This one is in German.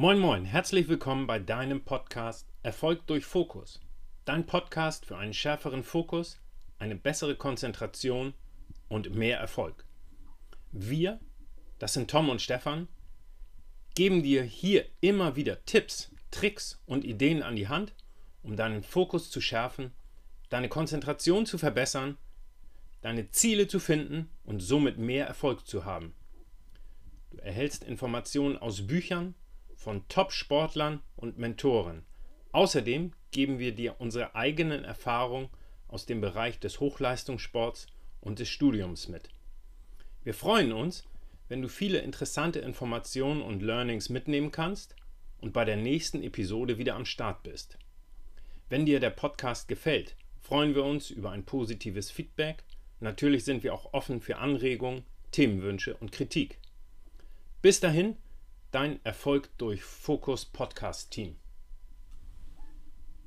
Moin Moin, herzlich willkommen bei deinem Podcast Erfolg durch Fokus. Dein Podcast für einen schärferen Fokus, eine bessere Konzentration und mehr Erfolg. Wir, das sind Tom und Stefan, geben dir hier immer wieder Tipps, Tricks und Ideen an die Hand, um deinen Fokus zu schärfen, deine Konzentration zu verbessern, deine Ziele zu finden und somit mehr Erfolg zu haben. Du erhältst Informationen aus Büchern, von Top-Sportlern und Mentoren. Außerdem geben wir dir unsere eigenen Erfahrungen aus dem Bereich des Hochleistungssports und des Studiums mit. Wir freuen uns, wenn du viele interessante Informationen und Learnings mitnehmen kannst und bei der nächsten Episode wieder am Start bist. Wenn dir der Podcast gefällt, freuen wir uns über ein positives Feedback. Natürlich sind wir auch offen für Anregungen, Themenwünsche und Kritik. Bis dahin, dein Erfolg durch Fokus Podcast Team.